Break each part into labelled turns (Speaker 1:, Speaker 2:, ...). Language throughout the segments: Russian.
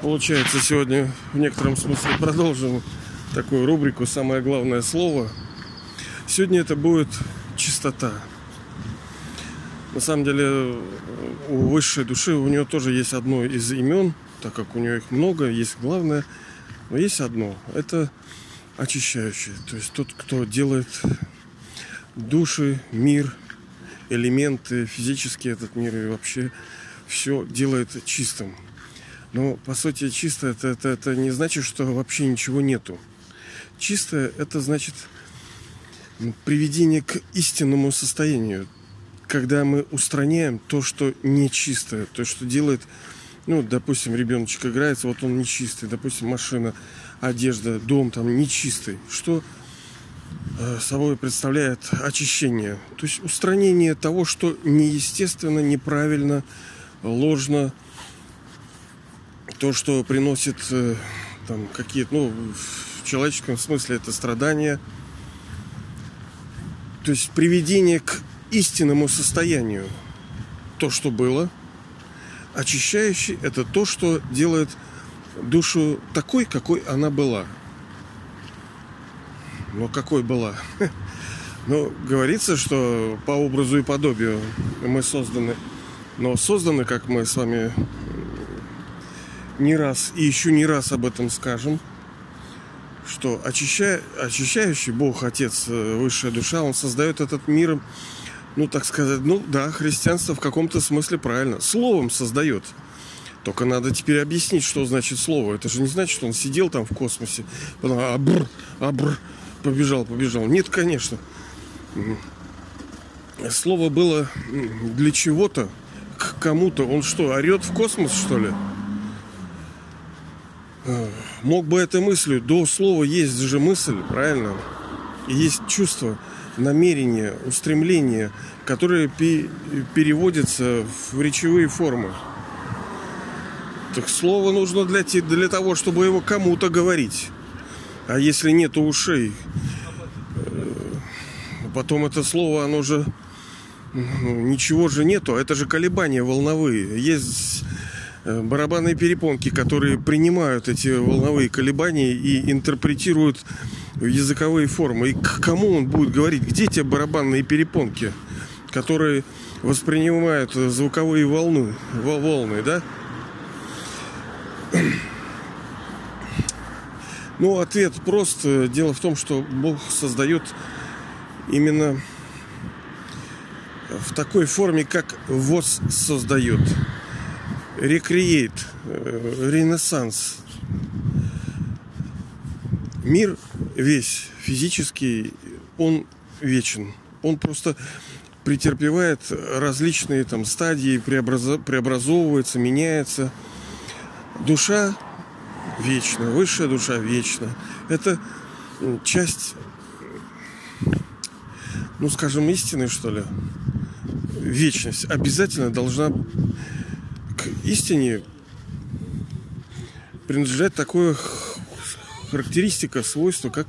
Speaker 1: Получается, сегодня в некотором смысле продолжим такую рубрику «Самое главное слово». Сегодня это будет чистота. На самом деле, у высшей души у нее тоже есть одно из имен, так как у нее их много, есть главное, но есть одно. Это очищающий. То есть тот, кто делает души, мир, элементы, физически этот мир и вообще все делает чистым. Но по сути чисто это, это, это не значит, что вообще ничего нету. Чистое это значит приведение к истинному состоянию, когда мы устраняем то, что нечистое, то, что делает, ну, допустим, ребеночек играется, вот он нечистый, допустим, машина, одежда, дом там нечистый, что э, собой представляет очищение, то есть устранение того, что неестественно, неправильно, ложно, то, что приносит э, там какие-то, ну, в человеческом смысле это страдания. То есть приведение к истинному состоянию. То, что было. Очищающий – это то, что делает душу такой, какой она была. Но какой была? Ну, говорится, что по образу и подобию мы созданы. Но созданы, как мы с вами не раз и еще не раз об этом скажем, что очищая, очищающий Бог, Отец, э, Высшая Душа, Он создает этот мир, ну, так сказать, ну, да, христианство в каком-то смысле правильно, словом создает. Только надо теперь объяснить, что значит слово. Это же не значит, что он сидел там в космосе, потом абр, абр, побежал, побежал. Нет, конечно. Слово было для чего-то, к кому-то. Он что, орет в космос, что ли? Мог бы этой мыслью, до слова есть же мысль, правильно? И есть чувство, намерение, устремление, которое переводится в речевые формы. Так слово нужно для, для того, чтобы его кому-то говорить. А если нет ушей, э, потом это слово, оно же ну, ничего же нету. Это же колебания волновые. Есть Э, барабанные перепонки, которые принимают эти волновые колебания и интерпретируют языковые формы. И к кому он будет говорить? Где те барабанные перепонки, которые воспринимают звуковые волны, волны, да? Ну, ответ прост. Дело в том, что Бог создает именно в такой форме, как ВОЗ создает рекреейт, э, ренессанс. Мир весь физический, он вечен. Он просто претерпевает различные там стадии, преобразов... преобразовывается, меняется. Душа вечна, высшая душа вечна. Это часть, ну скажем, истины, что ли. Вечность обязательно должна истине принадлежит такое характеристика, свойство, как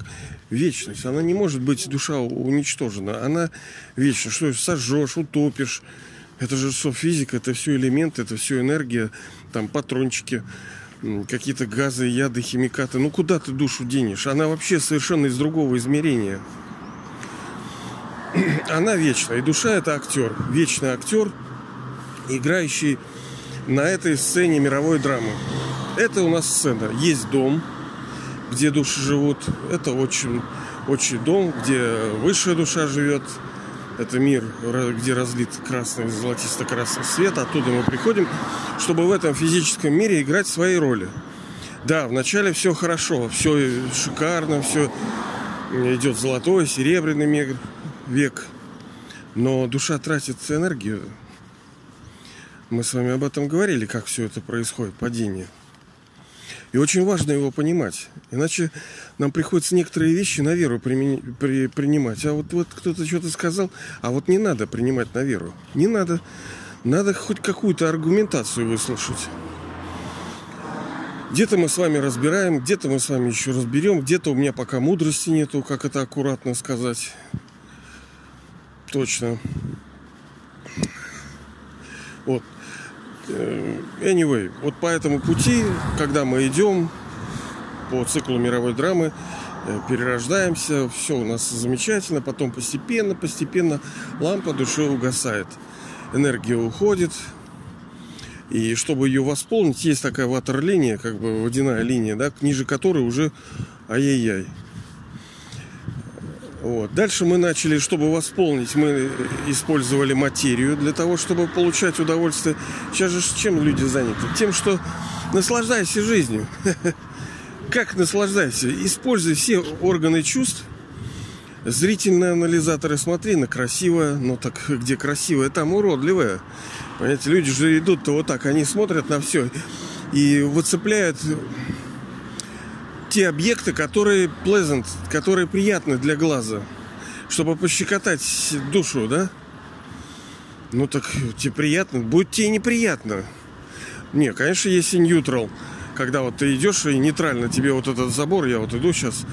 Speaker 1: вечность. Она не может быть, душа уничтожена. Она вечна. Что сожжешь, утопишь. Это же все физика, это все элементы, это все энергия, там патрончики, какие-то газы, яды, химикаты. Ну куда ты душу денешь? Она вообще совершенно из другого измерения. Она вечна. И душа это актер. Вечный актер, играющий на этой сцене мировой драмы. Это у нас сцена. Есть дом, где души живут. Это очень, очень дом, где высшая душа живет. Это мир, где разлит красный, золотисто-красный свет. Оттуда мы приходим, чтобы в этом физическом мире играть свои роли. Да, вначале все хорошо, все шикарно, все идет золотой, серебряный век. Но душа тратит энергию мы с вами об этом говорили, как все это происходит, падение. И очень важно его понимать. Иначе нам приходится некоторые вещи на веру примени, при, принимать. А вот, вот кто-то что-то сказал, а вот не надо принимать на веру. Не надо. Надо хоть какую-то аргументацию выслушать. Где-то мы с вами разбираем, где-то мы с вами еще разберем, где-то у меня пока мудрости нету, как это аккуратно сказать. Точно. Вот anyway, вот по этому пути, когда мы идем по циклу мировой драмы, э, перерождаемся, все у нас замечательно, потом постепенно, постепенно лампа души угасает, энергия уходит, и чтобы ее восполнить, есть такая ватер-линия, как бы водяная линия, да, ниже которой уже ай-яй-яй. Вот. Дальше мы начали, чтобы восполнить, мы использовали материю для того, чтобы получать удовольствие. Сейчас же чем люди заняты? Тем, что наслаждайся жизнью. Как наслаждайся? Используй все органы чувств. Зрительные анализаторы смотри на красивое. Ну так где красивое, там уродливое. Понимаете, люди же идут-то вот так, они смотрят на все и выцепляют те объекты, которые pleasant, которые приятны для глаза, чтобы пощекотать душу, да? Ну так тебе приятно, будет тебе неприятно. Не, конечно, есть и neutral, когда вот ты идешь и нейтрально тебе вот этот забор, я вот иду сейчас,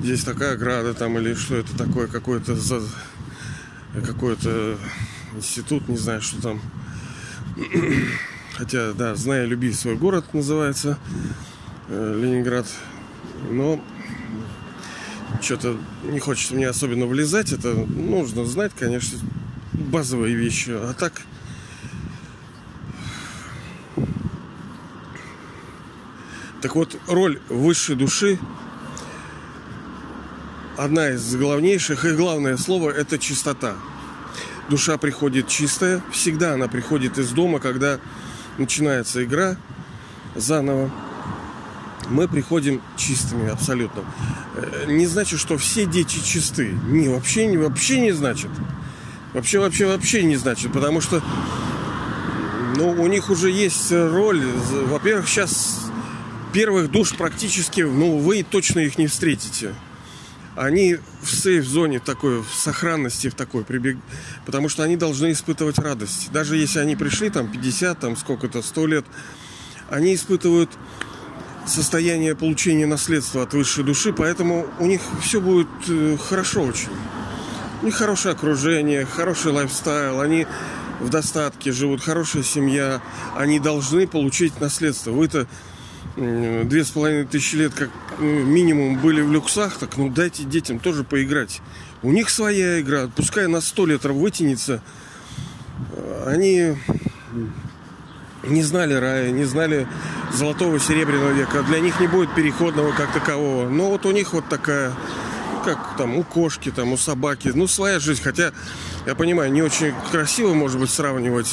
Speaker 1: здесь такая ограда там или что это такое, какой-то за какой-то институт, не знаю, что там. Хотя, да, зная, люби свой город называется э, Ленинград. Но что-то не хочется мне особенно влезать. Это нужно знать, конечно, базовые вещи. А так... Так вот, роль высшей души одна из главнейших и главное слово это чистота. Душа приходит чистая, всегда она приходит из дома, когда начинается игра заново мы приходим чистыми абсолютно. Э, не значит, что все дети чисты. Не, вообще, не, вообще не значит. Вообще, вообще, вообще не значит. Потому что ну, у них уже есть роль. Во-первых, сейчас первых душ практически, ну, вы точно их не встретите. Они в сейф-зоне такой, в сохранности в такой прибег... Потому что они должны испытывать радость. Даже если они пришли там 50, там сколько-то, 100 лет, они испытывают состояние получения наследства от высшей души, поэтому у них все будет э, хорошо очень. У них хорошее окружение, хороший лайфстайл, они в достатке живут, хорошая семья, они должны получить наследство. Вы-то две с половиной тысячи лет как ну, минимум были в люксах, так ну дайте детям тоже поиграть. У них своя игра, пускай на сто лет вытянется. Они не знали рая, не знали золотого серебряного века. Для них не будет переходного как такового. Но вот у них вот такая, как там у кошки, там у собаки, ну своя жизнь. Хотя, я понимаю, не очень красиво, может быть, сравнивать.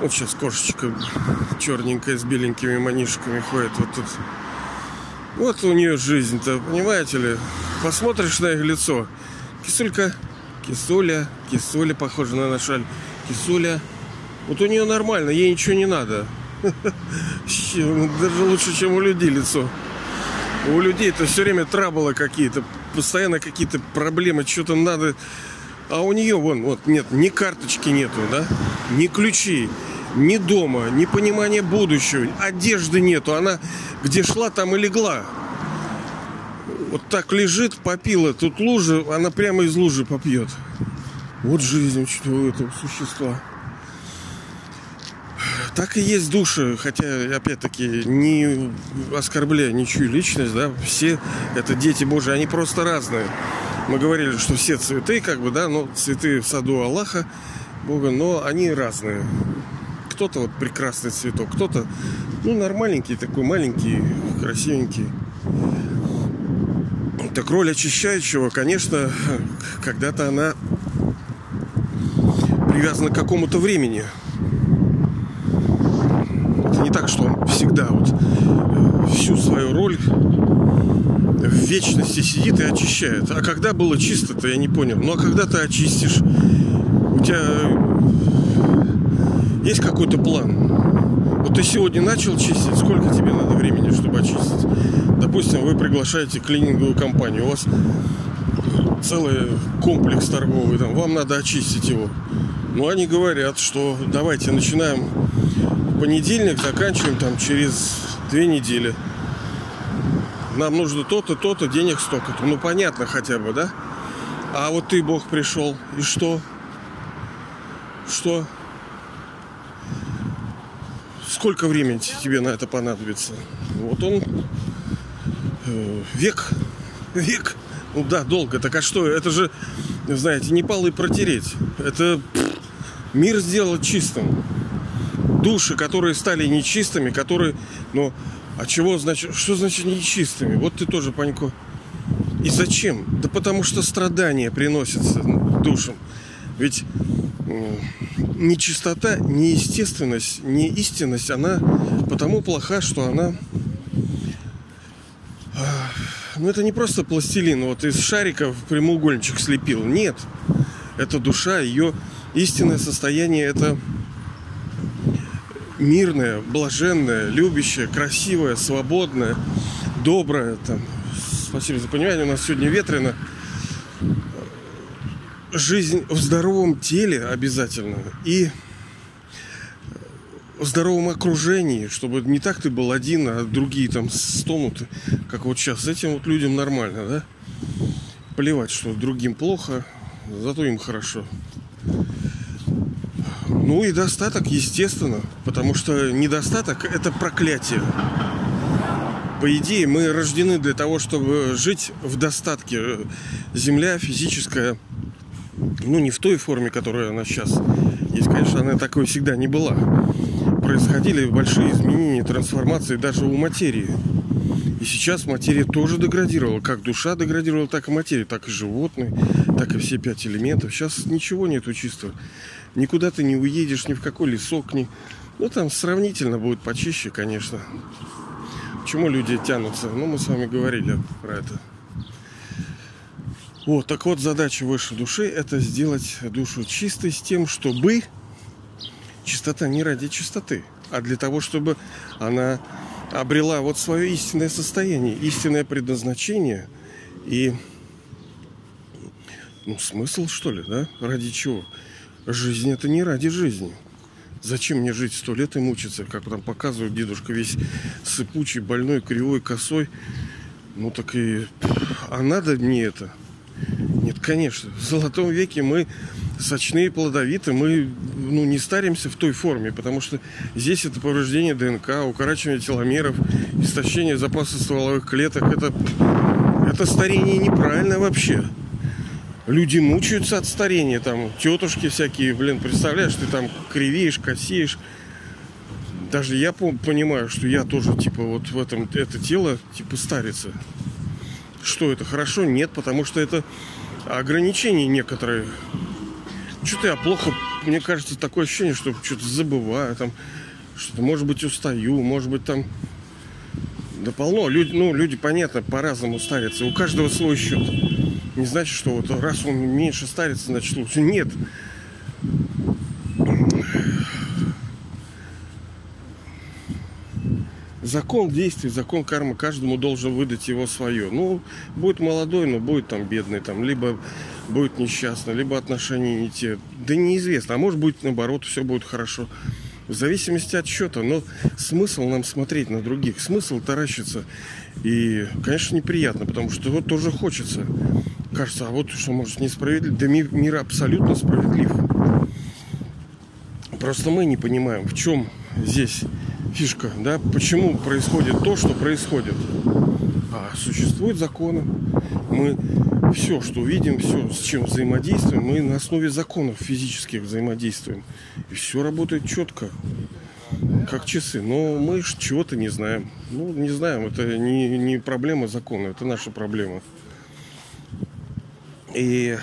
Speaker 1: Вот сейчас кошечка черненькая с беленькими манишками ходит вот тут. Вот у нее жизнь-то, понимаете ли? Посмотришь на их лицо. Кисулька, кисуля, кисуля, похожа на нашаль. Кисуля, вот у нее нормально, ей ничего не надо. Даже лучше, чем у людей лицо. У людей это все время траблы какие-то, постоянно какие-то проблемы, что-то надо. А у нее вон, вот нет, ни карточки нету, да, ни ключей, ни дома, ни понимания будущего, одежды нету. Она где шла, там и легла. Вот так лежит, попила. Тут лужа, она прямо из лужи попьет. Вот жизнь у этого существа так и есть души, хотя, опять-таки, не оскорбляя ничью личность, да, все это дети Божьи, они просто разные. Мы говорили, что все цветы, как бы, да, ну, цветы в саду Аллаха, Бога, но они разные. Кто-то вот прекрасный цветок, кто-то, ну, нормальненький такой, маленький, красивенький. Так роль очищающего, конечно, когда-то она привязана к какому-то времени так, что он всегда вот э, всю свою роль в вечности сидит и очищает. А когда было чисто-то, я не понял. Ну а когда ты очистишь, у тебя есть какой-то план? Вот ты сегодня начал чистить, сколько тебе надо времени, чтобы очистить? Допустим, вы приглашаете клининговую компанию, у вас целый комплекс торговый, там, вам надо очистить его. Но они говорят, что давайте начинаем понедельник, заканчиваем там через две недели. Нам нужно то-то, то-то, денег столько-то. Ну, понятно хотя бы, да? А вот ты, Бог, пришел. И что? Что? сколько времени тебе на это понадобится? Вот он э, век, век, ну да, долго. Так а что, это же, знаете, не полы протереть. Это мир сделал чистым. Души, которые стали нечистыми, которые, ну, а чего значит, что значит нечистыми? Вот ты тоже, Панько. И зачем? Да потому что страдания приносятся душам. Ведь нечистота, неестественность, неистинность, она потому плоха, что она... А, ну, это не просто пластилин, вот из шариков прямоугольничек слепил. Нет. Это душа, ее истинное состояние, это мирное, блаженное, любящее, красивое, свободное, доброе. Там. Спасибо за понимание, у нас сегодня ветрено жизнь в здоровом теле обязательно и в здоровом окружении, чтобы не так ты был один, а другие там стонуты, как вот сейчас. Этим вот людям нормально, да? Плевать, что другим плохо, зато им хорошо. Ну и достаток, естественно, потому что недостаток – это проклятие. По идее, мы рождены для того, чтобы жить в достатке. Земля физическая – ну, не в той форме, которая она сейчас есть. Конечно, она такой всегда не была. Происходили большие изменения, трансформации даже у материи. И сейчас материя тоже деградировала. Как душа деградировала, так и материя, так и животные, так и все пять элементов. Сейчас ничего нету чистого. Никуда ты не уедешь, ни в какой лесок, ни... Ну, там сравнительно будет почище, конечно. Почему люди тянутся? Ну, мы с вами говорили про это. Вот, так вот, задача высшей души – это сделать душу чистой с тем, чтобы чистота не ради чистоты, а для того, чтобы она обрела вот свое истинное состояние, истинное предназначение и ну, смысл, что ли, да? Ради чего? Жизнь это не ради жизни. Зачем мне жить сто лет и мучиться, как там показывают дедушка весь сыпучий, больной, кривой, косой. Ну так и... А надо мне это? Нет, конечно. В золотом веке мы сочные, плодовиты, мы ну, не старимся в той форме, потому что здесь это повреждение ДНК, укорачивание теломеров, истощение запаса стволовых клеток. Это, это старение неправильно вообще. Люди мучаются от старения, там тетушки всякие, блин, представляешь, ты там кривеешь, косеешь. Даже я понимаю, что я тоже, типа, вот в этом, это тело, типа, старится. Что это хорошо? Нет, потому что это ограничения некоторые. Что-то я плохо, мне кажется, такое ощущение, что что-то забываю, там, что-то, может быть, устаю, может быть, там, да полно. Люди, ну, люди, понятно, по-разному старятся. У каждого свой счет. Не значит, что вот раз он меньше старится, значит лучше. Нет. закон действий, закон кармы, каждому должен выдать его свое. Ну, будет молодой, но будет там бедный, там, либо будет несчастный, либо отношения не те. Да неизвестно. А может быть, наоборот, все будет хорошо. В зависимости от счета. Но смысл нам смотреть на других. Смысл таращиться. И, конечно, неприятно, потому что вот тоже хочется. Кажется, а вот что, может, несправедливо. Да мир, мир абсолютно справедлив. Просто мы не понимаем, в чем здесь фишка, да, почему происходит то, что происходит. А существуют законы. Мы все, что видим, все, с чем взаимодействуем, мы на основе законов физических взаимодействуем. И все работает четко, как часы. Но мы чего-то не знаем. Ну, не знаем, это не, не проблема закона, это наша проблема. И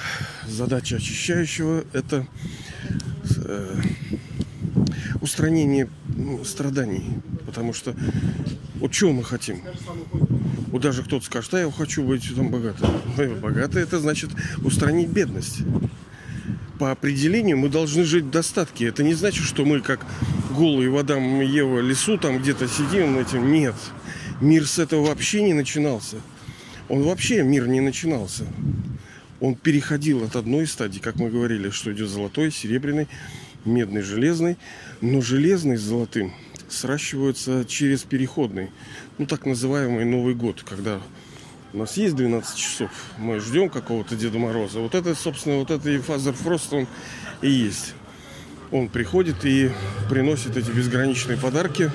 Speaker 1: задача очищающего это э, устранение ну, страданий. Потому что вот чего мы хотим? Вот даже кто-то скажет, а я хочу быть там богатым. Богатый это значит устранить бедность. По определению мы должны жить в достатке. Это не значит, что мы как голые водам Ева лесу там где-то сидим этим. Нет. Мир с этого вообще не начинался. Он вообще мир не начинался. Он переходил от одной стадии, как мы говорили, что идет золотой, серебряный, медный, железный. Но железный с золотым сращиваются через переходный. Ну, так называемый Новый год, когда у нас есть 12 часов, мы ждем какого-то Деда Мороза. Вот это, собственно, вот это и Father Frost, он и есть. Он приходит и приносит эти безграничные подарки.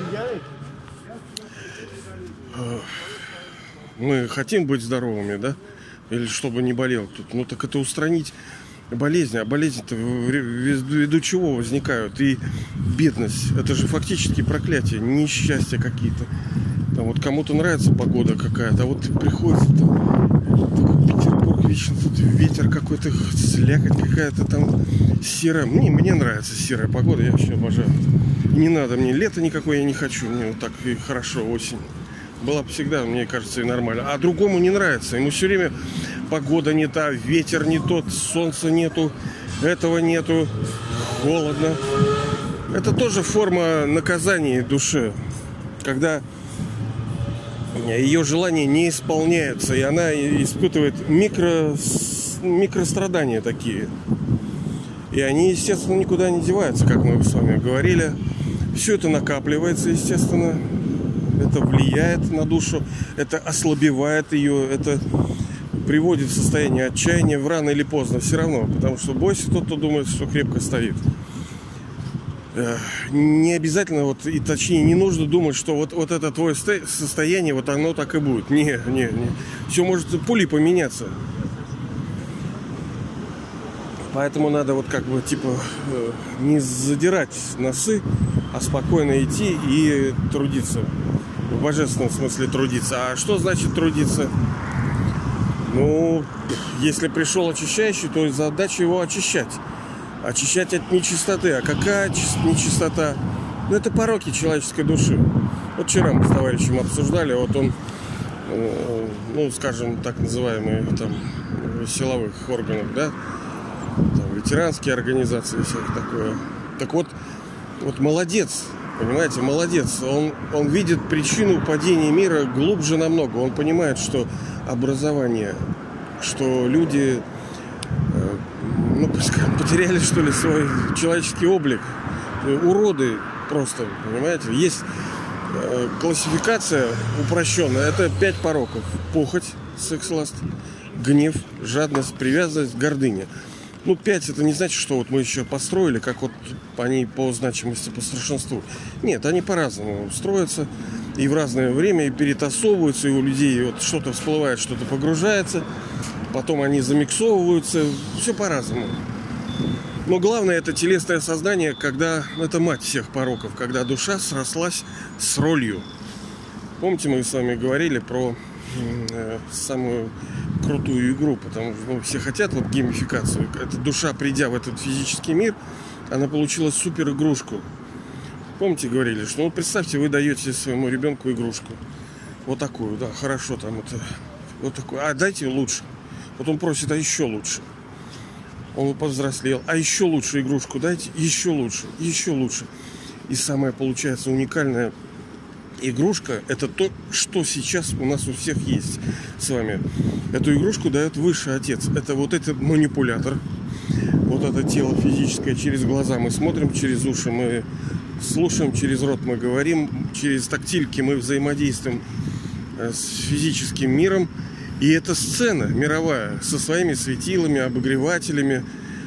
Speaker 1: Э, мы хотим быть здоровыми, да? Или чтобы не болел тут. Ну так это устранить болезни. А болезни-то ввиду чего возникают? И бедность. Это же фактически проклятие, несчастья какие-то. Там вот кому-то нравится погода какая-то, а вот приходится там Петербург вечно тут ветер какой-то, слякоть какая-то там серая. Мне, мне нравится серая погода, я вообще обожаю. Не надо мне лето никакое я не хочу, мне вот так и хорошо осень. Была бы всегда, мне кажется, и нормально. А другому не нравится. Ему все время погода не та, ветер не тот, солнца нету, этого нету, холодно. Это тоже форма наказания душе. Когда ее желание не исполняется, и она испытывает микро, микрострадания такие. И они, естественно, никуда не деваются, как мы с вами говорили. Все это накапливается, естественно. Это влияет на душу, это ослабевает ее, это приводит в состояние отчаяния в рано или поздно все равно. Потому что бойся тот, кто думает, что крепко стоит. Э, не обязательно, вот, и точнее, не нужно думать, что вот, вот это твое состояние, вот оно так и будет. Не, не, не. Все может пули поменяться. Поэтому надо вот как бы типа э, не задирать носы, а спокойно идти и трудиться. Божественном смысле трудиться. А что значит трудиться? Ну, если пришел очищающий, то задача его очищать очищать от нечистоты. А какая нечистота? Ну, это пороки человеческой души. Вот вчера мы с товарищем обсуждали, вот он, э, ну, скажем, так называемые там силовых органов, да, там, ветеранские организации, всякое такое. Так вот, вот молодец, понимаете, молодец. Он, он видит причину падения мира глубже намного. Он понимает, что образование, что люди ну, потеряли, что ли, свой человеческий облик. Уроды просто, понимаете? Есть э, классификация упрощенная. Это пять пороков. Похоть, секс-ласт, гнев, жадность, привязанность, гордыня. Ну, пять это не значит, что вот мы еще построили, как вот они по значимости, по старшинству. Нет, они по-разному строятся и в разное время, и перетасовываются, и у людей вот что-то всплывает, что-то погружается потом они замиксовываются, все по-разному. Но главное это телесное сознание, когда это мать всех пороков, когда душа срослась с ролью. Помните, мы с вами говорили про самую крутую игру, потому что ну, все хотят вот геймификацию. Эта душа, придя в этот физический мир, она получила супер игрушку. Помните, говорили, что ну представьте, вы даете своему ребенку игрушку. Вот такую, да, хорошо, там это вот такую. А дайте лучше. Вот он просит, а еще лучше. Он повзрослел. А еще лучше игрушку дайте. Еще лучше. Еще лучше. И самая получается уникальная игрушка это то, что сейчас у нас у всех есть с вами. Эту игрушку дает высший отец. Это вот этот манипулятор. Вот это тело физическое через глаза мы смотрим, через уши мы слушаем, через рот мы говорим, через тактильки мы взаимодействуем э, с физическим миром. И эта сцена мировая со своими светилами, обогревателями,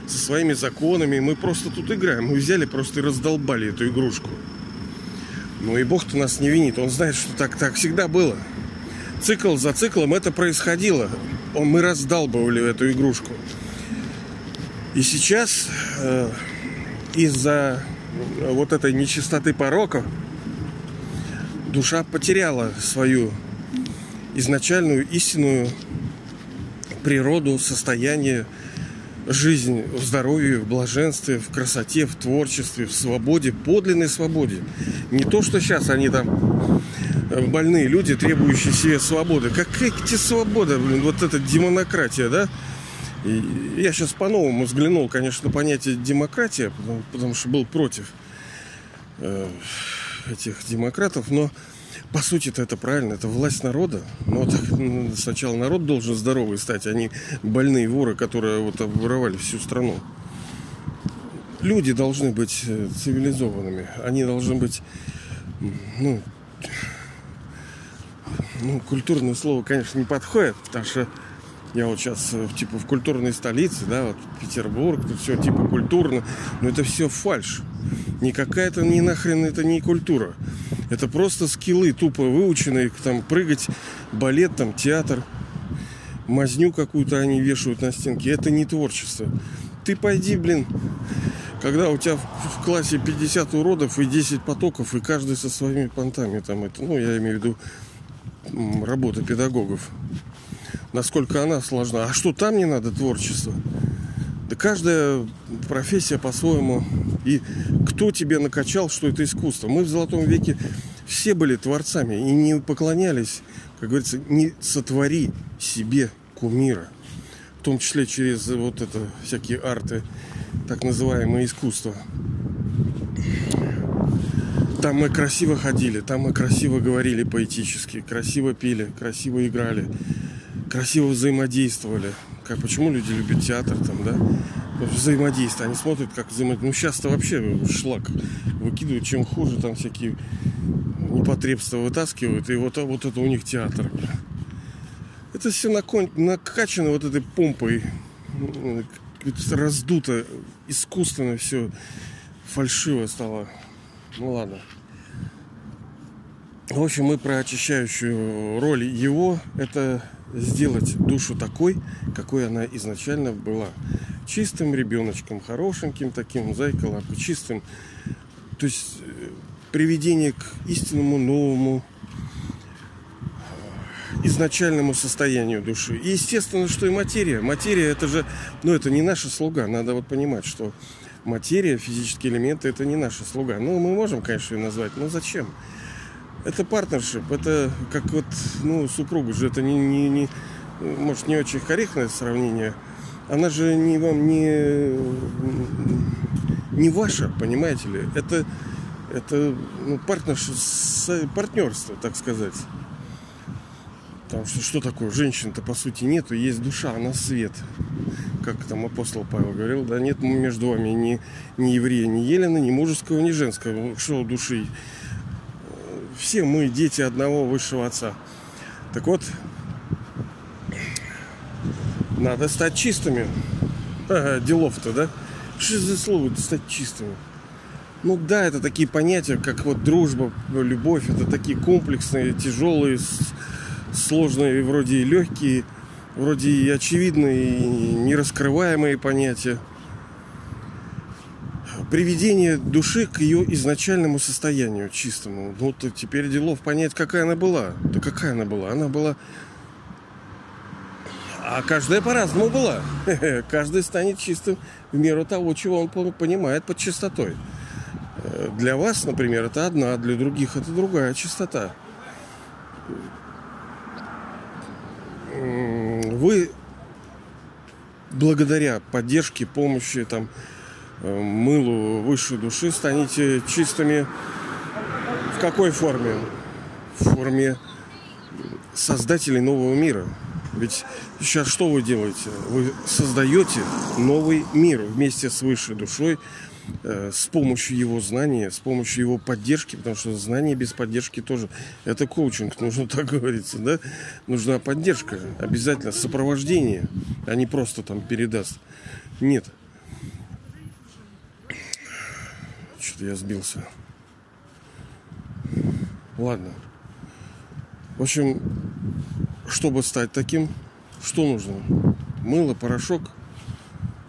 Speaker 1: со своими законами. Мы просто тут играем. Мы взяли просто и раздолбали эту игрушку. Ну и Бог-то нас не винит. Он знает, что так, так всегда было. Цикл за циклом это происходило. Он, мы раздалбывали эту игрушку. И сейчас э, из-за вот этой нечистоты порока душа потеряла свою изначальную истинную природу, состояние, жизнь в здоровье, в блаженстве, в красоте, в творчестве, в свободе, подлинной свободе. Не то, что сейчас они там э, больные люди, требующие себе свободы. Какая тебе свобода, блин, вот эта демонократия, да? И я сейчас по-новому взглянул, конечно, на понятие демократия, потому, потому что был против э, этих демократов, но по сути-то это правильно, это власть народа. Но так, сначала народ должен здоровый стать, а не больные воры, которые вот воровали всю страну. Люди должны быть э, цивилизованными. Они должны быть, ну, ну, культурное слово, конечно, не подходит, потому что Я вот сейчас типа в культурной столице, да, вот Петербург, тут все типа культурно, но это все фальш. Никакая это не нахрен это не культура. Это просто скиллы тупо выученные, там прыгать, балет, там театр, мазню какую-то они вешают на стенке. Это не творчество. Ты пойди, блин, когда у тебя в классе 50 уродов и 10 потоков, и каждый со своими понтами, там это, ну, я имею в виду работа педагогов. Насколько она сложна. А что там не надо творчество? Да каждая профессия по-своему. И кто тебе накачал, что это искусство? Мы в Золотом веке все были творцами и не поклонялись, как говорится, не сотвори себе кумира. В том числе через вот это всякие арты так называемое искусство. Там мы красиво ходили, там мы красиво говорили поэтически, красиво пели, красиво играли, красиво взаимодействовали. Как, почему люди любят театр там, да? Взаимодействие. Они смотрят, как взаимодействие. Ну, сейчас-то вообще шлак выкидывают. Чем хуже, там всякие непотребства вытаскивают. И вот, вот это у них театр. Это все накачано вот этой помпой раздуто, искусственно все фальшиво стало. Ну ладно. В общем, мы про очищающую роль его это сделать душу такой, какой она изначально была. Чистым ребеночком, хорошеньким таким, зайка чистым. То есть э, приведение к истинному новому изначальному состоянию души. И естественно, что и материя. Материя это же, ну это не наша слуга. Надо вот понимать, что материя, физические элементы это не наша слуга. Ну, мы можем, конечно, ее назвать, но зачем? Это партнершип, это как вот, ну, супругу же, это не, не, не может, не очень корректное сравнение. Она же не вам не, не ваша, понимаете ли? Это, это ну, партнерство, так сказать. Потому что что такое? Женщин-то по сути нету, есть душа, она свет. Как там апостол Павел говорил, да нет между вами ни, ни еврея, ни Елена, ни мужеского, ни женского. Что души? Все мы дети одного высшего отца. Так вот, надо стать чистыми. Ага, делов-то, да? Что за слово стать чистыми? Ну да, это такие понятия, как вот дружба, любовь, это такие комплексные, тяжелые, сложные, вроде и легкие, вроде и очевидные, и нераскрываемые понятия. Приведение души к ее изначальному состоянию чистому. Ну, то теперь делов понять, какая она была. Да какая она была? Она была... А каждая по-разному была. Каждый станет чистым в меру того, чего он понимает под чистотой. Для вас, например, это одна, для других это другая чистота вы благодаря поддержке, помощи, там, э, мылу высшей души станете чистыми в какой форме? В форме создателей нового мира. Ведь сейчас что вы делаете? Вы создаете новый мир вместе с высшей душой, Э, с помощью его знания, с помощью его поддержки, потому что знание без поддержки тоже это коучинг, нужно так говорится, да? Нужна поддержка, обязательно сопровождение, а не просто там передаст. Нет. Что-то я сбился. Ладно. В общем, чтобы стать таким, что нужно? Мыло, порошок –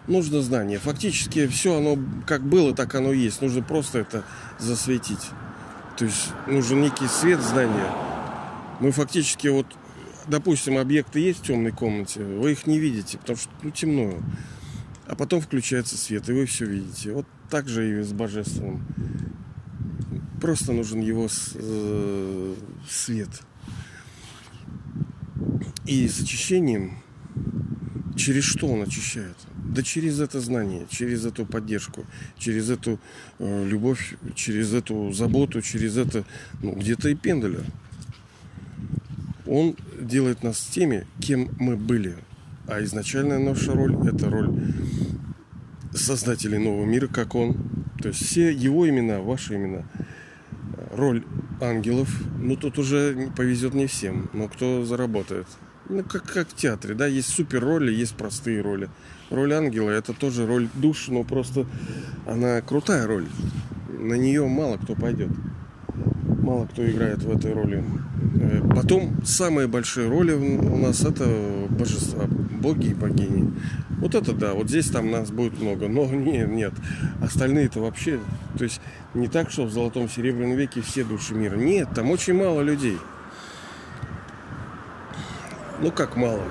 Speaker 1: нужно знание. Фактически все оно как было, так оно есть. Нужно просто это засветить. То есть нужен некий свет знания. Мы фактически вот, допустим, объекты есть в темной комнате, вы их не видите, потому что ну, темно. А потом включается свет, и вы все видите. Вот так же и с божественным. Просто нужен его э, свет. И с очищением, через что он очищает? Да через это знание, через эту поддержку, через эту э, любовь, через эту заботу, через это, ну, где-то и пенделя. Он делает нас теми, кем мы были. А изначальная наша роль – это роль создателей нового мира, как он. То есть все его имена, ваши имена. Роль ангелов, ну тут уже повезет не всем, но кто заработает – Ну, как, как в театре, да, есть супер роли, есть простые роли. Роль ангела это тоже роль души, но просто она крутая роль. На нее мало кто пойдет. Мало кто играет в этой роли. Э, потом самые большие роли у нас это божества, боги и богини. Вот это да, вот здесь там нас будет много. Но нет, нет. Остальные-то вообще, то есть не так, что в золотом серебряном веке все души мира. Нет, там очень мало людей. Ну как мало?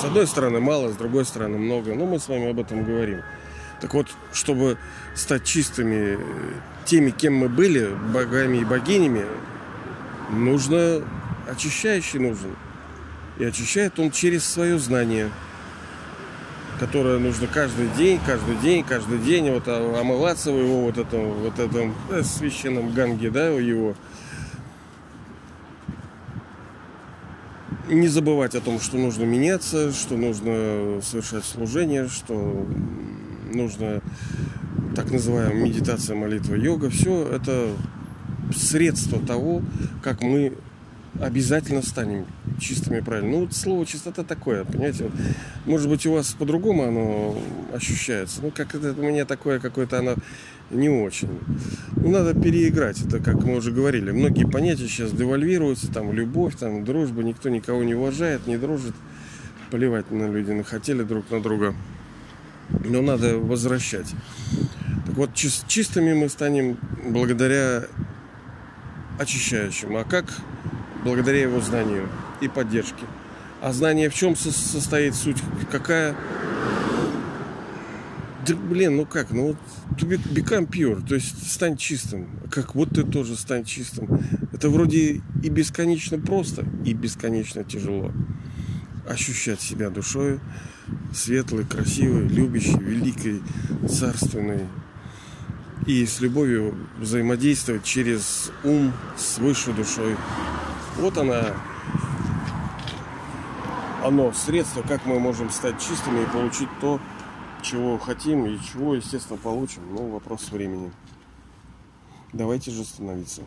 Speaker 1: С одной стороны мало, с другой стороны много. Но мы с вами об этом говорим. Так вот, чтобы стать чистыми теми, кем мы были, богами и богинями, нужно очищающий нужен. И очищает он через свое знание, которое нужно каждый день, каждый день, каждый день вот омываться в его вот этом, вот этом э, священном ганге, да, его. Не забывать о том, что нужно меняться, что нужно совершать служение, что нужно так называемая медитация, молитва, йога. Все это средство того, как мы обязательно станем чистыми правильно. Ну, вот слово чистота такое, понимаете? Вот, может быть, у вас по-другому оно ощущается. Ну, как это у меня такое какое-то оно не очень. Ну, надо переиграть. Это, как мы уже говорили, многие понятия сейчас девальвируются. Там любовь, там дружба. Никто никого не уважает, не дружит. Поливать на люди нахотели друг на друга. Но надо возвращать. Так вот, чистыми мы станем благодаря очищающим. А как благодаря его знанию и поддержке. А знание в чем состоит суть? Какая? Да блин, ну как, ну вот to become pure, то есть стань чистым. Как вот ты тоже стань чистым. Это вроде и бесконечно просто, и бесконечно тяжело. Ощущать себя душой светлой, красивой, любящей, великой, царственной. И с любовью взаимодействовать через ум с высшей душой. Вот она, оно, средство, как мы можем стать чистыми и получить то, чего хотим и чего, естественно, получим. Ну, вопрос времени. Давайте же становиться.